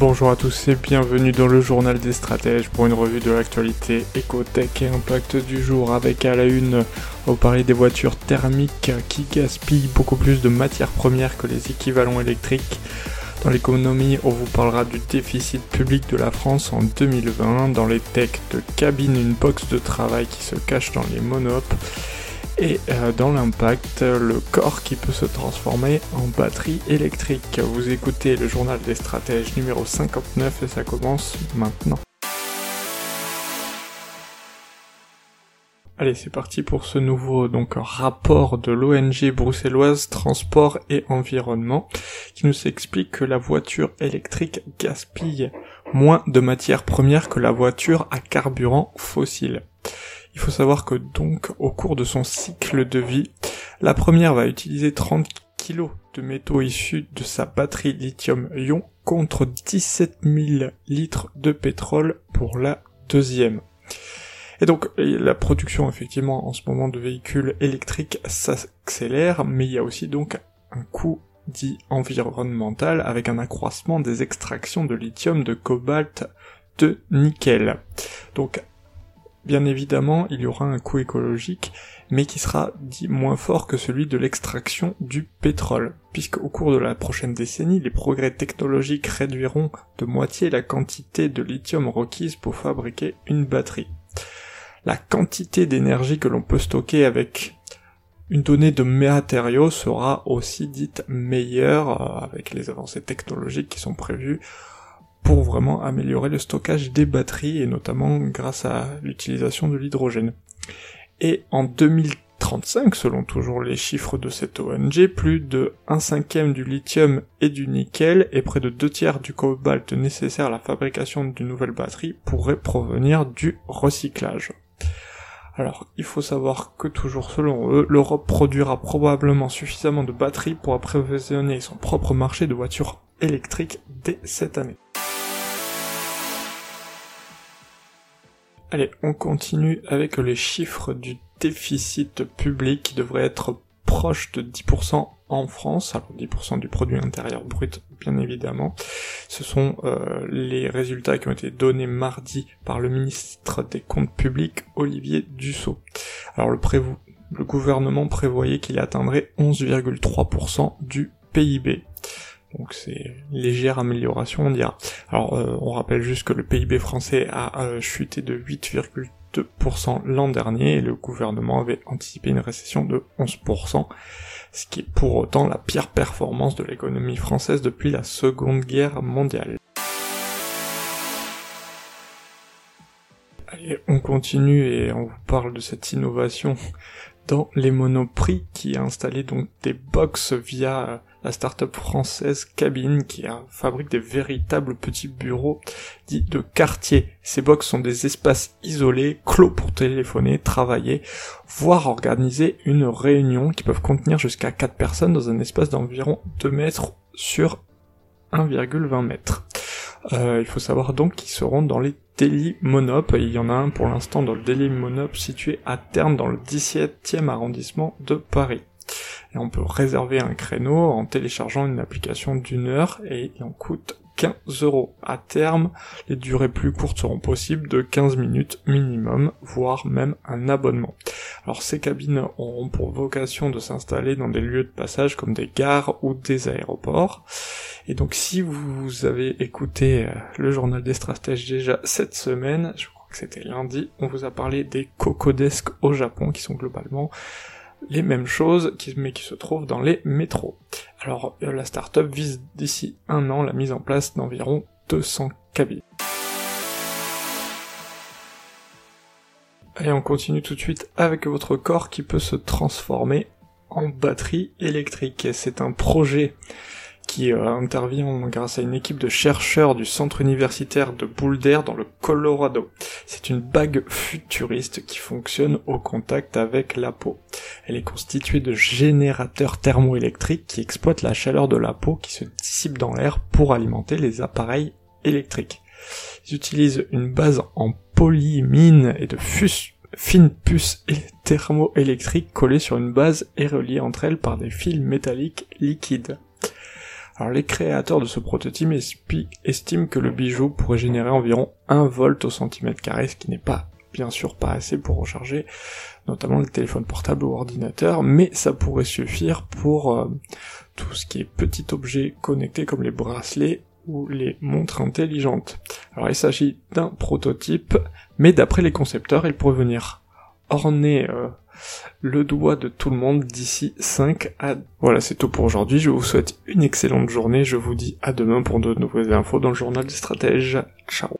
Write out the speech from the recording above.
Bonjour à tous et bienvenue dans le journal des stratèges pour une revue de l'actualité écotech et impact du jour avec à la une au pari des voitures thermiques qui gaspillent beaucoup plus de matières premières que les équivalents électriques. Dans l'économie, on vous parlera du déficit public de la France en 2020. Dans les techs de cabine, une box de travail qui se cache dans les monopes et euh, dans l'impact, le corps qui peut se transformer en batterie électrique. Vous écoutez le journal des stratèges numéro 59 et ça commence maintenant. Allez, c'est parti pour ce nouveau donc rapport de l'ONG bruxelloise Transport et Environnement qui nous explique que la voiture électrique gaspille moins de matières premières que la voiture à carburant fossile. Il faut savoir que donc au cours de son cycle de vie, la première va utiliser 30 kg de métaux issus de sa batterie lithium-ion contre 17 000 litres de pétrole pour la deuxième. Et donc la production effectivement en ce moment de véhicules électriques s'accélère, mais il y a aussi donc un coût dit environnemental avec un accroissement des extractions de lithium, de cobalt, de nickel. Donc Bien évidemment, il y aura un coût écologique, mais qui sera dit moins fort que celui de l'extraction du pétrole, puisque au cours de la prochaine décennie, les progrès technologiques réduiront de moitié la quantité de lithium requise pour fabriquer une batterie. La quantité d'énergie que l'on peut stocker avec une donnée de matériaux sera aussi dite meilleure euh, avec les avancées technologiques qui sont prévues pour vraiment améliorer le stockage des batteries et notamment grâce à l'utilisation de l'hydrogène. Et en 2035, selon toujours les chiffres de cette ONG, plus de 1 cinquième du lithium et du nickel et près de 2 tiers du cobalt nécessaire à la fabrication d'une nouvelle batterie pourraient provenir du recyclage. Alors, il faut savoir que toujours selon eux, l'Europe produira probablement suffisamment de batteries pour approvisionner son propre marché de voitures électriques dès cette année. Allez, on continue avec les chiffres du déficit public qui devrait être proche de 10% en France, alors 10% du produit intérieur brut bien évidemment. Ce sont euh, les résultats qui ont été donnés mardi par le ministre des Comptes publics Olivier Dussault. Alors le, le gouvernement prévoyait qu'il atteindrait 11,3% du PIB. Donc c'est légère amélioration on dira. Alors euh, on rappelle juste que le PIB français a euh, chuté de 8,2% l'an dernier et le gouvernement avait anticipé une récession de 11%, ce qui est pour autant la pire performance de l'économie française depuis la Seconde Guerre mondiale. Allez, on continue et on vous parle de cette innovation dans les monoprix qui a installé donc des box via la start-up française Cabine qui fabrique des véritables petits bureaux dits de quartier. Ces box sont des espaces isolés, clos pour téléphoner, travailler, voire organiser une réunion qui peuvent contenir jusqu'à 4 personnes dans un espace d'environ 2 mètres sur 1,20 mètres. Euh, il faut savoir donc qu'ils seront dans les Daily Monop, il y en a un pour l'instant dans le Daily Monop situé à terme dans le 17e arrondissement de Paris et on peut réserver un créneau en téléchargeant une application d'une heure et il en coûte 15 euros. À terme, les durées plus courtes seront possibles de 15 minutes minimum, voire même un abonnement. Alors ces cabines auront pour vocation de s'installer dans des lieux de passage comme des gares ou des aéroports. Et donc si vous avez écouté euh, le journal des stratèges déjà cette semaine, je crois que c'était lundi, on vous a parlé des Kokodesk au Japon qui sont globalement les mêmes choses, mais qui se trouvent dans les métros. Alors euh, la startup vise d'ici un an la mise en place d'environ 200 cabines. Et on continue tout de suite avec votre corps qui peut se transformer en batterie électrique. C'est un projet qui euh, intervient grâce à une équipe de chercheurs du centre universitaire de Boulder dans le Colorado. C'est une bague futuriste qui fonctionne au contact avec la peau. Elle est constituée de générateurs thermoélectriques qui exploitent la chaleur de la peau qui se dissipe dans l'air pour alimenter les appareils électriques. Ils utilisent une base en polymine et de fines puces thermoélectriques collées sur une base et reliées entre elles par des fils métalliques liquides. Alors les créateurs de ce prototype estiment que le bijou pourrait générer environ 1 volt au centimètre carré, ce qui n'est pas bien sûr pas assez pour recharger notamment le téléphone portable ou ordinateur, mais ça pourrait suffire pour euh, tout ce qui est petit objet connecté comme les bracelets ou les montres intelligentes. Alors il s'agit d'un prototype, mais d'après les concepteurs, il pourrait venir orner euh, le doigt de tout le monde d'ici 5 à... Voilà, c'est tout pour aujourd'hui. Je vous souhaite une excellente journée. Je vous dis à demain pour de nouvelles infos dans le journal des stratèges. Ciao.